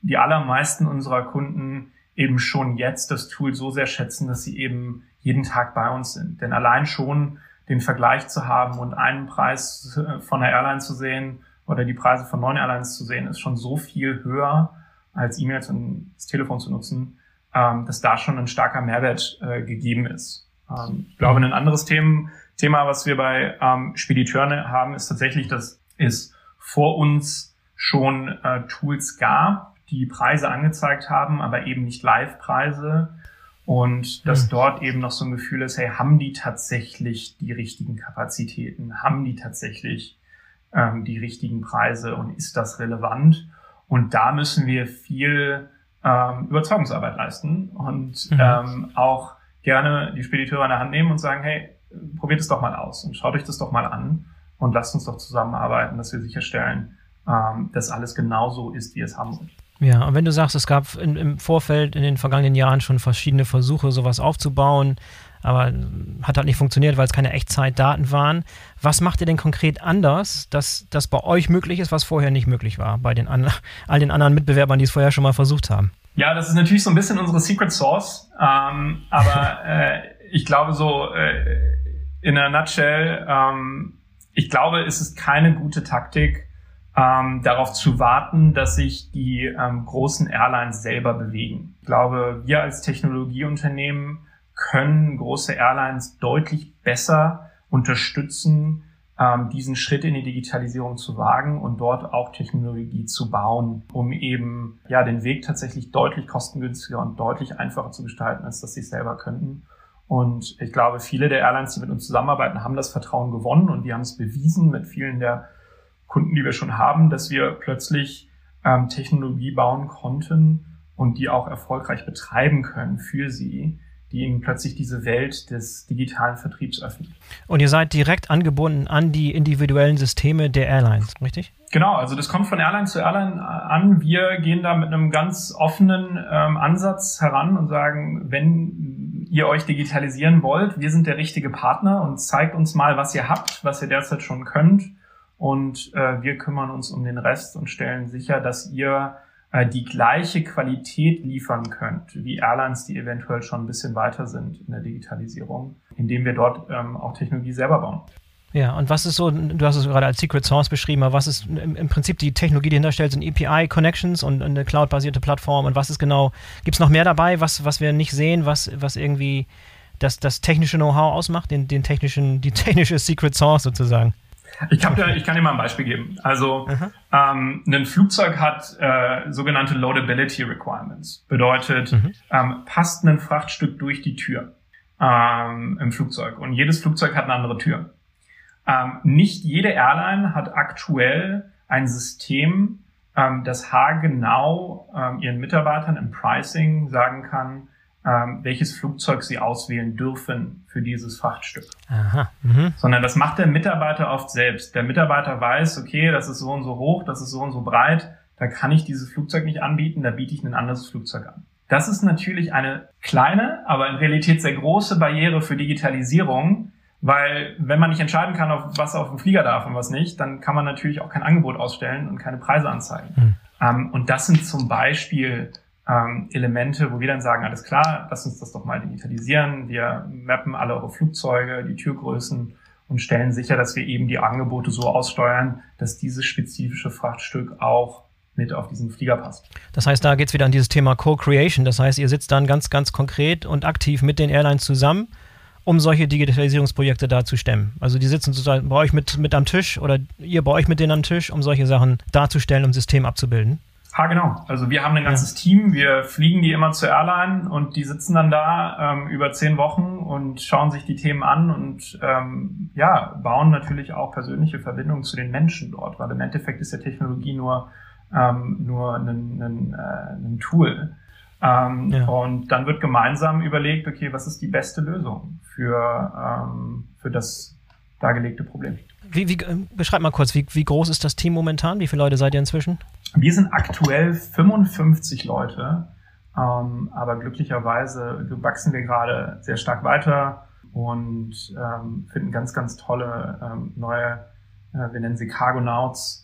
die allermeisten unserer Kunden eben schon jetzt das Tool so sehr schätzen, dass sie eben jeden Tag bei uns sind. Denn allein schon den Vergleich zu haben und einen Preis von der Airline zu sehen oder die Preise von neuen Airlines zu sehen, ist schon so viel höher als E-Mails und das Telefon zu nutzen, ähm, dass da schon ein starker Mehrwert äh, gegeben ist. Ähm, ich glaube, ein anderes Thema, Thema was wir bei ähm, Spediteuren haben, ist tatsächlich, dass es vor uns schon äh, Tools gab, die Preise angezeigt haben, aber eben nicht Live-Preise und dass mhm. dort eben noch so ein Gefühl ist, hey, haben die tatsächlich die richtigen Kapazitäten? Haben die tatsächlich ähm, die richtigen Preise und ist das relevant? Und da müssen wir viel ähm, Überzeugungsarbeit leisten und mhm. ähm, auch gerne die Spediteure an der Hand nehmen und sagen, hey, probiert es doch mal aus und schaut euch das doch mal an und lasst uns doch zusammenarbeiten, dass wir sicherstellen, ähm, dass alles genauso ist, wie es haben wird. Ja, und wenn du sagst, es gab in, im Vorfeld in den vergangenen Jahren schon verschiedene Versuche, sowas aufzubauen, aber hat halt nicht funktioniert, weil es keine Echtzeitdaten waren. Was macht ihr denn konkret anders, dass das bei euch möglich ist, was vorher nicht möglich war, bei den an, all den anderen Mitbewerbern, die es vorher schon mal versucht haben? Ja, das ist natürlich so ein bisschen unsere Secret Source, ähm, aber [laughs] äh, ich glaube so äh, in a nutshell, ähm, ich glaube, es ist keine gute Taktik, ähm, darauf zu warten, dass sich die ähm, großen Airlines selber bewegen. Ich glaube, wir als Technologieunternehmen können große Airlines deutlich besser unterstützen, ähm, diesen Schritt in die Digitalisierung zu wagen und dort auch Technologie zu bauen, um eben ja den Weg tatsächlich deutlich kostengünstiger und deutlich einfacher zu gestalten, als dass sie es selber könnten. Und ich glaube, viele der Airlines, die mit uns zusammenarbeiten, haben das Vertrauen gewonnen und wir haben es bewiesen mit vielen der Kunden, die wir schon haben, dass wir plötzlich ähm, Technologie bauen konnten und die auch erfolgreich betreiben können für sie, die ihnen plötzlich diese Welt des digitalen Vertriebs öffnet. Und ihr seid direkt angebunden an die individuellen Systeme der Airlines, richtig? Genau, also das kommt von Airline zu Airline an. Wir gehen da mit einem ganz offenen ähm, Ansatz heran und sagen, wenn ihr euch digitalisieren wollt, wir sind der richtige Partner und zeigt uns mal, was ihr habt, was ihr derzeit schon könnt. Und äh, wir kümmern uns um den Rest und stellen sicher, dass ihr äh, die gleiche Qualität liefern könnt, wie Airlines, die eventuell schon ein bisschen weiter sind in der Digitalisierung, indem wir dort ähm, auch Technologie selber bauen. Ja, und was ist so, du hast es gerade als Secret Source beschrieben, aber was ist im, im Prinzip die Technologie, die dahinter stellt, sind API-Connections und eine cloud-basierte Plattform und was ist genau, gibt es noch mehr dabei, was, was wir nicht sehen, was, was irgendwie das, das technische Know-how ausmacht, den, den technischen, die technische Secret Source sozusagen? Ich, hab da, ich kann dir mal ein Beispiel geben. Also ähm, ein Flugzeug hat äh, sogenannte Loadability Requirements. Bedeutet, mhm. ähm, passt ein Frachtstück durch die Tür ähm, im Flugzeug. Und jedes Flugzeug hat eine andere Tür. Ähm, nicht jede Airline hat aktuell ein System, ähm, das haargenau ähm, ihren Mitarbeitern im Pricing sagen kann, ähm, welches Flugzeug sie auswählen dürfen für dieses Frachtstück. Aha. Mhm. Sondern das macht der Mitarbeiter oft selbst. Der Mitarbeiter weiß, okay, das ist so und so hoch, das ist so und so breit, da kann ich dieses Flugzeug nicht anbieten, da biete ich ein anderes Flugzeug an. Das ist natürlich eine kleine, aber in Realität sehr große Barriere für Digitalisierung, weil wenn man nicht entscheiden kann, auf was auf dem Flieger darf und was nicht, dann kann man natürlich auch kein Angebot ausstellen und keine Preise anzeigen. Mhm. Um, und das sind zum Beispiel ähm, Elemente, wo wir dann sagen, alles klar, lass uns das doch mal digitalisieren. Wir mappen alle eure Flugzeuge, die Türgrößen und stellen sicher, dass wir eben die Angebote so aussteuern, dass dieses spezifische Frachtstück auch mit auf diesen Flieger passt. Das heißt, da geht es wieder an dieses Thema Co-Creation. Das heißt, ihr sitzt dann ganz, ganz konkret und aktiv mit den Airlines zusammen, um solche Digitalisierungsprojekte da zu stemmen. Also die sitzen sozusagen bei euch mit, mit am Tisch oder ihr bei euch mit denen am Tisch, um solche Sachen darzustellen, um System abzubilden. Ah, genau. Also wir haben ein ganzes ja. Team, wir fliegen die immer zur Airline und die sitzen dann da ähm, über zehn Wochen und schauen sich die Themen an und ähm, ja, bauen natürlich auch persönliche Verbindungen zu den Menschen dort, weil im Endeffekt ist ja Technologie nur, ähm, nur ein, ein, äh, ein Tool. Ähm, ja. Und dann wird gemeinsam überlegt, okay, was ist die beste Lösung für, ähm, für das dargelegte Problem. Wie, wie, äh, beschreib mal kurz, wie, wie groß ist das Team momentan? Wie viele Leute seid ihr inzwischen? Wir sind aktuell 55 Leute, ähm, aber glücklicherweise wachsen wir gerade sehr stark weiter und ähm, finden ganz, ganz tolle ähm, neue, äh, wir nennen sie Cargonauts,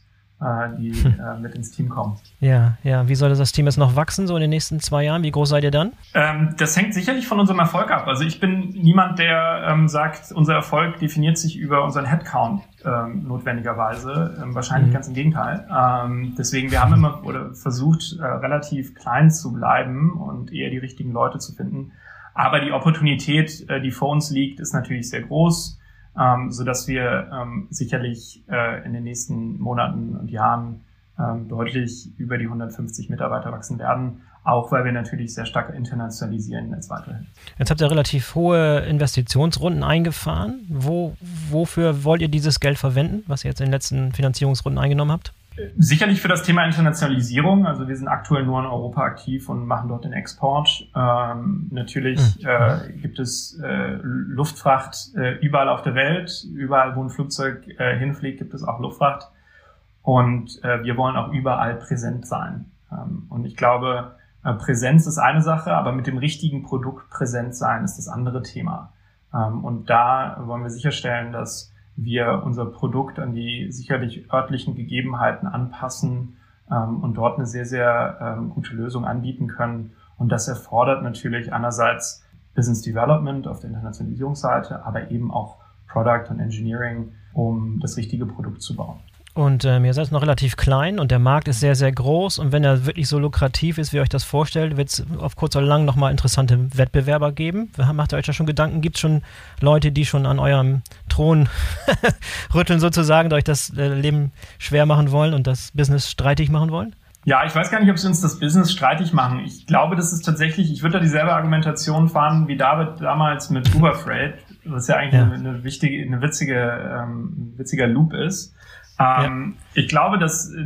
die äh, mit ins Team kommen. Ja, ja. Wie soll das Team jetzt noch wachsen, so in den nächsten zwei Jahren? Wie groß seid ihr dann? Ähm, das hängt sicherlich von unserem Erfolg ab. Also ich bin niemand, der ähm, sagt, unser Erfolg definiert sich über unseren Headcount ähm, notwendigerweise. Ähm, wahrscheinlich mhm. ganz im Gegenteil. Ähm, deswegen, wir haben immer oder versucht, äh, relativ klein zu bleiben und eher die richtigen Leute zu finden. Aber die Opportunität, äh, die vor uns liegt, ist natürlich sehr groß ähm, so dass wir ähm, sicherlich äh, in den nächsten Monaten und Jahren ähm, deutlich über die 150 Mitarbeiter wachsen werden, auch weil wir natürlich sehr stark internationalisieren jetzt weiterhin. Jetzt habt ihr relativ hohe Investitionsrunden eingefahren. Wo, wofür wollt ihr dieses Geld verwenden, was ihr jetzt in den letzten Finanzierungsrunden eingenommen habt? Sicherlich für das Thema Internationalisierung. Also wir sind aktuell nur in Europa aktiv und machen dort den Export. Ähm, natürlich mhm. äh, gibt es äh, Luftfracht äh, überall auf der Welt. Überall, wo ein Flugzeug äh, hinfliegt, gibt es auch Luftfracht. Und äh, wir wollen auch überall präsent sein. Ähm, und ich glaube, äh, Präsenz ist eine Sache, aber mit dem richtigen Produkt präsent sein ist das andere Thema. Ähm, und da wollen wir sicherstellen, dass wir unser Produkt an die sicherlich örtlichen Gegebenheiten anpassen ähm, und dort eine sehr, sehr ähm, gute Lösung anbieten können. Und das erfordert natürlich einerseits Business Development auf der Internationalisierungsseite, aber eben auch Product und Engineering, um das richtige Produkt zu bauen. Und ähm, ihr seid noch relativ klein und der Markt ist sehr, sehr groß. Und wenn er wirklich so lukrativ ist, wie ihr euch das vorstellt, wird es auf kurz oder lang nochmal interessante Wettbewerber geben. Macht ihr euch da schon Gedanken? Gibt es schon Leute, die schon an eurem Thron [laughs] rütteln sozusagen, euch das äh, Leben schwer machen wollen und das Business streitig machen wollen? Ja, ich weiß gar nicht, ob sie uns das Business streitig machen. Ich glaube, das ist tatsächlich, ich würde da dieselbe Argumentation fahren wie David damals mit Uber Freight, was ja eigentlich ja. Eine, eine, wichtige, eine witzige, ähm, witziger Loop ist. Ähm, ja. Ich glaube, dass äh,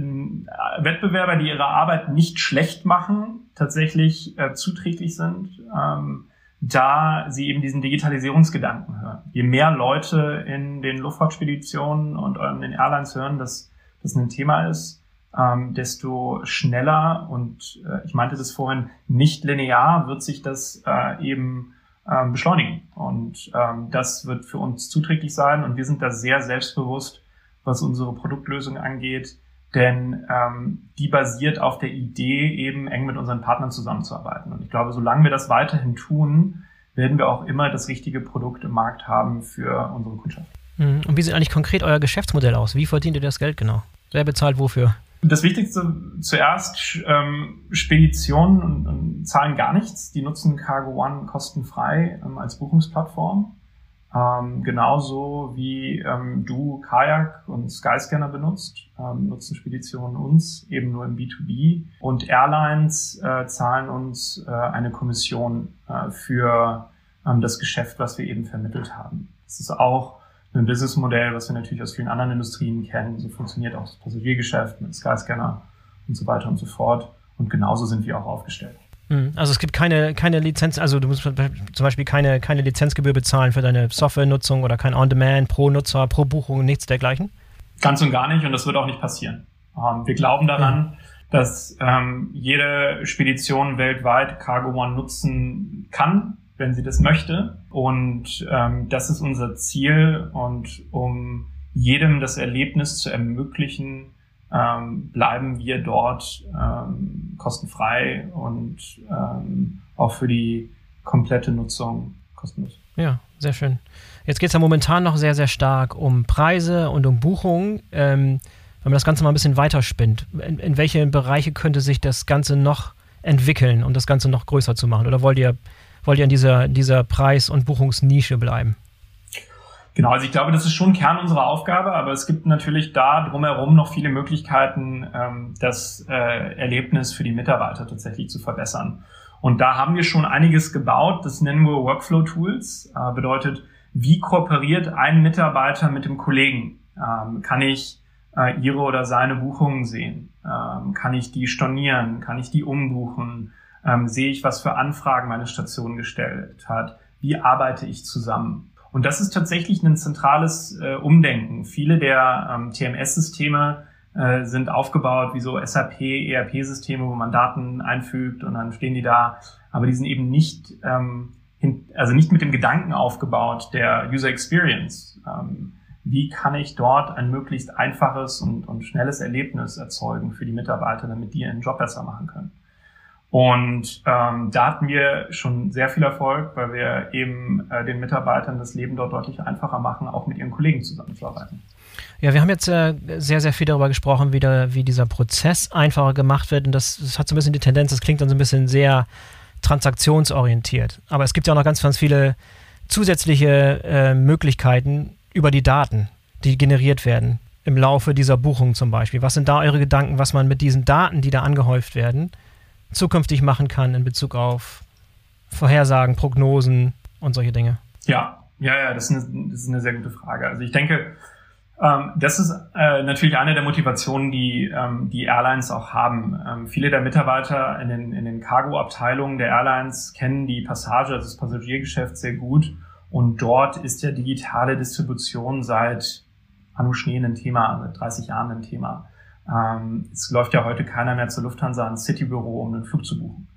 Wettbewerber, die ihre Arbeit nicht schlecht machen, tatsächlich äh, zuträglich sind. Ähm, da sie eben diesen Digitalisierungsgedanken hören. Je mehr Leute in den Luftfahrtspeditionen und in den Airlines hören, dass das ein Thema ist, ähm, desto schneller und äh, ich meinte das vorhin, nicht linear wird sich das äh, eben ähm, beschleunigen. Und ähm, das wird für uns zuträglich sein und wir sind da sehr selbstbewusst, was unsere Produktlösung angeht, denn ähm, die basiert auf der Idee, eben eng mit unseren Partnern zusammenzuarbeiten. Und ich glaube, solange wir das weiterhin tun, werden wir auch immer das richtige Produkt im Markt haben für unsere Kundschaft. Mhm. Und wie sieht eigentlich konkret euer Geschäftsmodell aus? Wie verdient ihr das Geld genau? Wer bezahlt wofür? Das Wichtigste zuerst, ähm, Speditionen und, und zahlen gar nichts. Die nutzen Cargo One kostenfrei ähm, als Buchungsplattform. Ähm, genauso wie ähm, du Kajak und Skyscanner benutzt, ähm, nutzen Speditionen uns eben nur im B2B. Und Airlines äh, zahlen uns äh, eine Kommission äh, für ähm, das Geschäft, was wir eben vermittelt haben. Das ist auch ein Businessmodell, was wir natürlich aus vielen anderen Industrien kennen. So funktioniert auch das Passagiergeschäft mit Skyscanner und so weiter und so fort. Und genauso sind wir auch aufgestellt. Hm, also es gibt keine, keine Lizenz, also du musst zum Beispiel keine, keine Lizenzgebühr bezahlen für deine Softwarenutzung oder kein On-Demand pro Nutzer, pro Buchung, nichts dergleichen? Ganz und gar nicht und das wird auch nicht passieren. Ähm, wir glauben daran, mhm. dass ähm, jede Spedition weltweit Cargo One nutzen kann wenn sie das möchte. Und ähm, das ist unser Ziel. Und um jedem das Erlebnis zu ermöglichen, ähm, bleiben wir dort ähm, kostenfrei und ähm, auch für die komplette Nutzung kostenlos. Ja, sehr schön. Jetzt geht es ja momentan noch sehr, sehr stark um Preise und um Buchungen. Ähm, wenn man das Ganze mal ein bisschen weiterspinnt, in, in welche Bereiche könnte sich das Ganze noch entwickeln, um das Ganze noch größer zu machen? Oder wollt ihr wollt ihr in dieser, dieser Preis- und Buchungsnische bleiben? Genau, also ich glaube, das ist schon Kern unserer Aufgabe, aber es gibt natürlich da drumherum noch viele Möglichkeiten, ähm, das äh, Erlebnis für die Mitarbeiter tatsächlich zu verbessern. Und da haben wir schon einiges gebaut. Das nennen wir Workflow Tools. Äh, bedeutet, wie kooperiert ein Mitarbeiter mit dem Kollegen? Ähm, kann ich äh, ihre oder seine Buchungen sehen? Ähm, kann ich die stornieren? Kann ich die umbuchen? sehe ich, was für Anfragen meine Station gestellt hat, wie arbeite ich zusammen. Und das ist tatsächlich ein zentrales äh, Umdenken. Viele der ähm, TMS-Systeme äh, sind aufgebaut wie so SAP, ERP-Systeme, wo man Daten einfügt und dann stehen die da. Aber die sind eben nicht, ähm, hin, also nicht mit dem Gedanken aufgebaut der User Experience. Ähm, wie kann ich dort ein möglichst einfaches und, und schnelles Erlebnis erzeugen für die Mitarbeiter, damit die ihren Job besser machen können? Und ähm, da hatten wir schon sehr viel Erfolg, weil wir eben äh, den Mitarbeitern das Leben dort deutlich einfacher machen, auch mit ihren Kollegen zusammenzuarbeiten. Ja, wir haben jetzt äh, sehr, sehr viel darüber gesprochen, wie, der, wie dieser Prozess einfacher gemacht wird. Und das, das hat so ein bisschen die Tendenz, das klingt dann so ein bisschen sehr transaktionsorientiert. Aber es gibt ja auch noch ganz, ganz viele zusätzliche äh, Möglichkeiten über die Daten, die generiert werden im Laufe dieser Buchung zum Beispiel. Was sind da eure Gedanken, was man mit diesen Daten, die da angehäuft werden, zukünftig machen kann in Bezug auf Vorhersagen, Prognosen und solche Dinge? Ja, ja, ja, das ist eine, das ist eine sehr gute Frage. Also ich denke, ähm, das ist äh, natürlich eine der Motivationen, die ähm, die Airlines auch haben. Ähm, viele der Mitarbeiter in den, in den Cargo-Abteilungen der Airlines kennen die Passage, also das Passagiergeschäft sehr gut. Und dort ist ja digitale Distribution seit Anu Schnee ein Thema, seit 30 Jahren ein Thema. Ähm, es läuft ja heute keiner mehr zur Lufthansa ins Citybüro, um einen Flug zu buchen.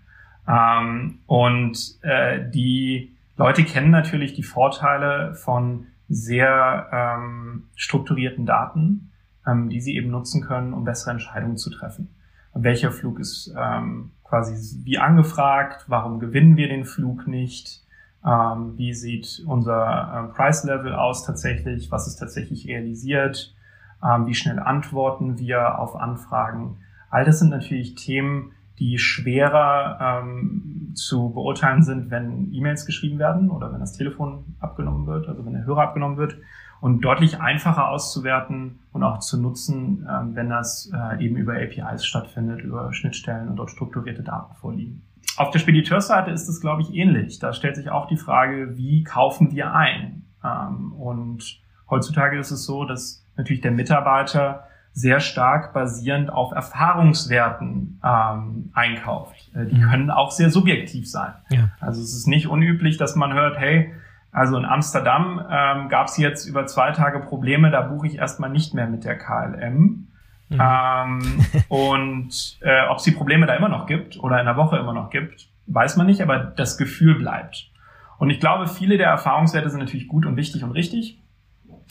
Ähm, und äh, die Leute kennen natürlich die Vorteile von sehr ähm, strukturierten Daten, ähm, die sie eben nutzen können, um bessere Entscheidungen zu treffen. Welcher Flug ist ähm, quasi wie angefragt? Warum gewinnen wir den Flug nicht? Ähm, wie sieht unser äh, Price Level aus tatsächlich? Was ist tatsächlich realisiert? Ähm, wie schnell antworten wir auf Anfragen. All das sind natürlich Themen, die schwerer ähm, zu beurteilen sind, wenn E-Mails geschrieben werden oder wenn das Telefon abgenommen wird, also wenn der Hörer abgenommen wird und deutlich einfacher auszuwerten und auch zu nutzen, ähm, wenn das äh, eben über APIs stattfindet, über Schnittstellen und dort strukturierte Daten vorliegen. Auf der Spediteursseite ist es, glaube ich, ähnlich. Da stellt sich auch die Frage, wie kaufen wir ein? Ähm, und heutzutage ist es so, dass natürlich der Mitarbeiter sehr stark basierend auf Erfahrungswerten ähm, einkauft. Äh, die mhm. können auch sehr subjektiv sein. Ja. Also es ist nicht unüblich, dass man hört, hey, also in Amsterdam ähm, gab es jetzt über zwei Tage Probleme, da buche ich erstmal nicht mehr mit der KLM. Mhm. Ähm, [laughs] und äh, ob es die Probleme da immer noch gibt oder in der Woche immer noch gibt, weiß man nicht, aber das Gefühl bleibt. Und ich glaube, viele der Erfahrungswerte sind natürlich gut und wichtig und richtig.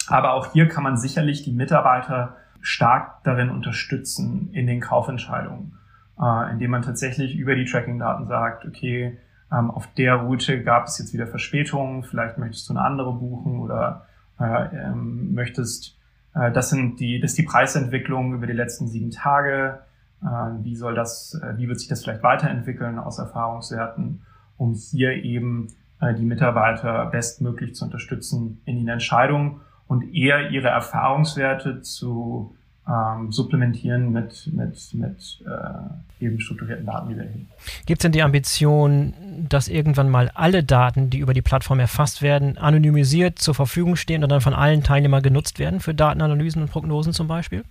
Aber auch hier kann man sicherlich die Mitarbeiter stark darin unterstützen in den Kaufentscheidungen, äh, indem man tatsächlich über die Tracking-Daten sagt, okay, ähm, auf der Route gab es jetzt wieder Verspätungen, vielleicht möchtest du eine andere buchen oder äh, ähm, möchtest, äh, das sind die, das ist die Preisentwicklung über die letzten sieben Tage, wie soll das, wie wird sich das vielleicht weiterentwickeln aus Erfahrungswerten, um hier eben die Mitarbeiter bestmöglich zu unterstützen in den Entscheidungen und eher ihre Erfahrungswerte zu ähm, supplementieren mit, mit, mit äh, eben strukturierten Daten, die wir erheben. Gibt es denn die Ambition, dass irgendwann mal alle Daten, die über die Plattform erfasst werden, anonymisiert zur Verfügung stehen und dann von allen Teilnehmern genutzt werden für Datenanalysen und Prognosen zum Beispiel?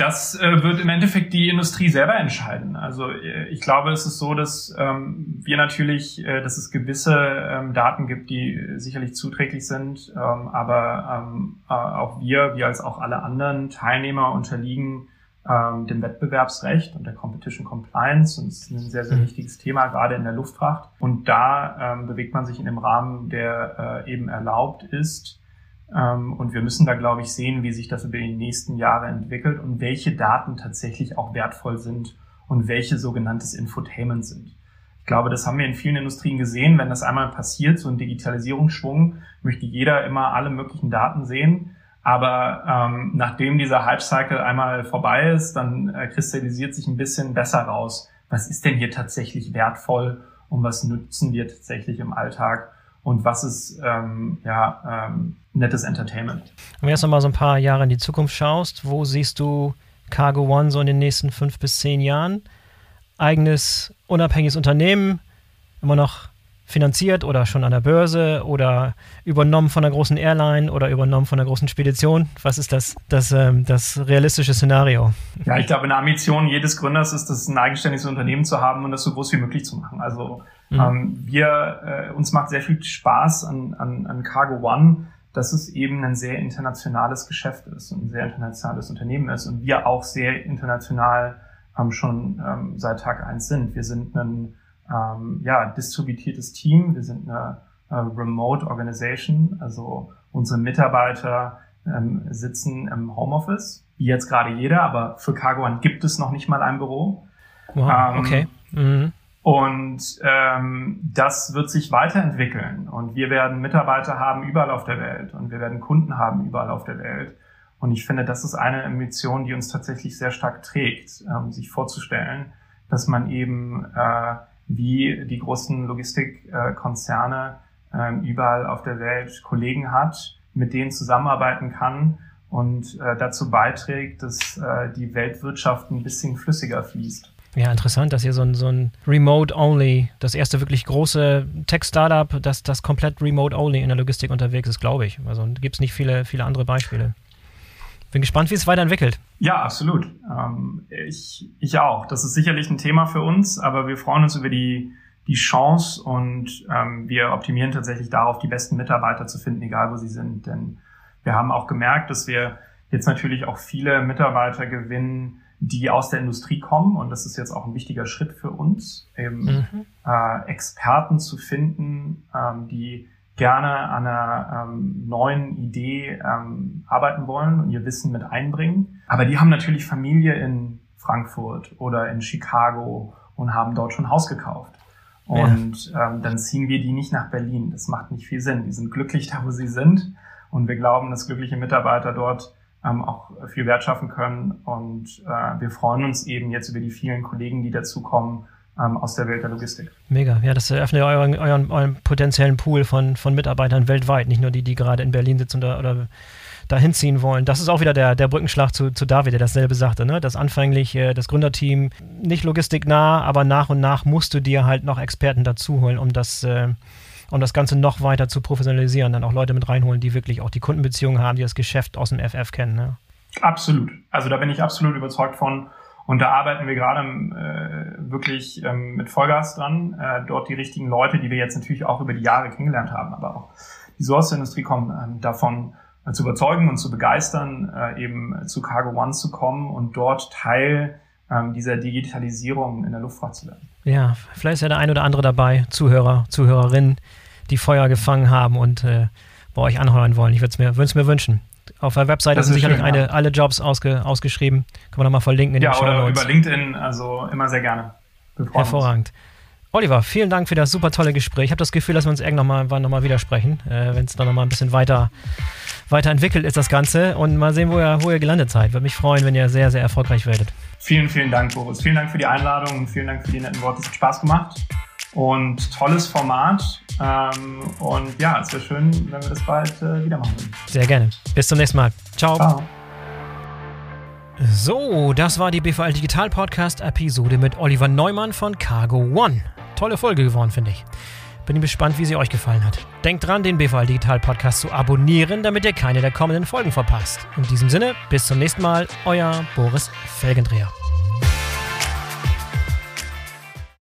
Das äh, wird im Endeffekt die Industrie selber entscheiden. Also äh, ich glaube, es ist so, dass ähm, wir natürlich, äh, dass es gewisse ähm, Daten gibt, die sicherlich zuträglich sind, ähm, aber ähm, äh, auch wir, wie als auch alle anderen Teilnehmer unterliegen ähm, dem Wettbewerbsrecht und der Competition Compliance. Und es ist ein sehr, sehr mhm. wichtiges Thema, gerade in der Luftfracht. Und da ähm, bewegt man sich in dem Rahmen, der äh, eben erlaubt ist und wir müssen da, glaube ich, sehen, wie sich das über die nächsten Jahre entwickelt und welche Daten tatsächlich auch wertvoll sind und welche sogenanntes Infotainment sind. Ich glaube, das haben wir in vielen Industrien gesehen. Wenn das einmal passiert, so ein Digitalisierungsschwung, möchte jeder immer alle möglichen Daten sehen. Aber ähm, nachdem dieser Hype-Cycle einmal vorbei ist, dann äh, kristallisiert sich ein bisschen besser raus, was ist denn hier tatsächlich wertvoll und was nutzen wir tatsächlich im Alltag und was ist ähm, ja, ähm, nettes Entertainment. Wenn du jetzt nochmal so ein paar Jahre in die Zukunft schaust, wo siehst du Cargo One so in den nächsten fünf bis zehn Jahren? Eigenes, unabhängiges Unternehmen, immer noch finanziert oder schon an der Börse oder übernommen von einer großen Airline oder übernommen von einer großen Spedition? Was ist das, das, ähm, das realistische Szenario? Ja, ich glaube, eine Ambition jedes Gründers ist es, ein eigenständiges Unternehmen zu haben und das so groß wie möglich zu machen. Also Mhm. Ähm, wir, äh, uns macht sehr viel Spaß an, an, an Cargo One, dass es eben ein sehr internationales Geschäft ist und ein sehr internationales Unternehmen ist und wir auch sehr international ähm, schon ähm, seit Tag eins sind. Wir sind ein ähm, ja, distributiertes Team, wir sind eine äh, Remote Organization, also unsere Mitarbeiter ähm, sitzen im Homeoffice, wie jetzt gerade jeder, aber für Cargo One gibt es noch nicht mal ein Büro. Wow, ähm, okay. Mhm. Und ähm, das wird sich weiterentwickeln. Und wir werden Mitarbeiter haben überall auf der Welt und wir werden Kunden haben überall auf der Welt. Und ich finde, das ist eine Mission, die uns tatsächlich sehr stark trägt, ähm, sich vorzustellen, dass man eben äh, wie die großen Logistikkonzerne äh, überall auf der Welt Kollegen hat, mit denen zusammenarbeiten kann und äh, dazu beiträgt, dass äh, die Weltwirtschaft ein bisschen flüssiger fließt. Ja, interessant, dass ihr so ein, so ein Remote-Only, das erste wirklich große Tech-Startup, das, das komplett Remote-Only in der Logistik unterwegs ist, glaube ich. Also gibt es nicht viele, viele andere Beispiele. Bin gespannt, wie es weiterentwickelt. Ja, absolut. Ähm, ich, ich auch. Das ist sicherlich ein Thema für uns, aber wir freuen uns über die, die Chance und ähm, wir optimieren tatsächlich darauf, die besten Mitarbeiter zu finden, egal wo sie sind. Denn wir haben auch gemerkt, dass wir jetzt natürlich auch viele Mitarbeiter gewinnen, die aus der Industrie kommen. Und das ist jetzt auch ein wichtiger Schritt für uns, eben mhm. äh, Experten zu finden, ähm, die gerne an einer ähm, neuen Idee ähm, arbeiten wollen und ihr Wissen mit einbringen. Aber die haben natürlich Familie in Frankfurt oder in Chicago und haben dort schon Haus gekauft. Und ja. ähm, dann ziehen wir die nicht nach Berlin. Das macht nicht viel Sinn. Die sind glücklich da, wo sie sind. Und wir glauben, dass glückliche Mitarbeiter dort ähm, auch viel Wert schaffen können. Und äh, wir freuen uns eben jetzt über die vielen Kollegen, die dazukommen ähm, aus der Welt der Logistik. Mega, ja, das eröffnet euren, euren, euren potenziellen Pool von, von Mitarbeitern weltweit, nicht nur die, die gerade in Berlin sitzen oder, oder dahin ziehen wollen. Das ist auch wieder der, der Brückenschlag zu, zu David, der dasselbe sagte, ne? dass anfänglich äh, das Gründerteam nicht logistiknah, aber nach und nach musst du dir halt noch Experten dazu holen, um das äh, um das Ganze noch weiter zu professionalisieren, dann auch Leute mit reinholen, die wirklich auch die Kundenbeziehungen haben, die das Geschäft aus dem FF kennen. Ne? Absolut. Also da bin ich absolut überzeugt von. Und da arbeiten wir gerade äh, wirklich ähm, mit Vollgas dran, äh, dort die richtigen Leute, die wir jetzt natürlich auch über die Jahre kennengelernt haben, aber auch die Source-Industrie kommen, ähm, davon äh, zu überzeugen und zu begeistern, äh, eben zu Cargo One zu kommen und dort Teil ähm, dieser Digitalisierung in der Luftfahrt zu werden. Ja, vielleicht ist ja der ein oder andere dabei, Zuhörer, Zuhörerinnen, die Feuer gefangen haben und äh, bei euch anheuern wollen. Ich würde es mir, mir wünschen. Auf der Webseite sind sicherlich schön, eine, ja. alle Jobs ausge, ausgeschrieben. Kann man nochmal verlinken in ja, den Show Notes. oder über LinkedIn, also immer sehr gerne. Hervorragend. Oliver, vielen Dank für das super tolle Gespräch. Ich habe das Gefühl, dass wir uns irgendwann nochmal noch mal widersprechen, äh, wenn es dann nochmal ein bisschen weiter, weiterentwickelt ist, das Ganze. Und mal sehen, wo ihr, wo ihr gelandet seid. Würde mich freuen, wenn ihr sehr, sehr erfolgreich werdet. Vielen, vielen Dank, Boris. Vielen Dank für die Einladung und vielen Dank für die netten Worte. Es hat Spaß gemacht und tolles Format. Ähm, und ja, es wäre schön, wenn wir das bald äh, wieder machen würden. Sehr gerne. Bis zum nächsten Mal. Ciao. Ciao. So, das war die BVL Digital Podcast Episode mit Oliver Neumann von Cargo One. Tolle Folge geworden, finde ich. Bin gespannt, wie sie euch gefallen hat. Denkt dran, den BVL Digital Podcast zu abonnieren, damit ihr keine der kommenden Folgen verpasst. In diesem Sinne, bis zum nächsten Mal, euer Boris Felgendreher.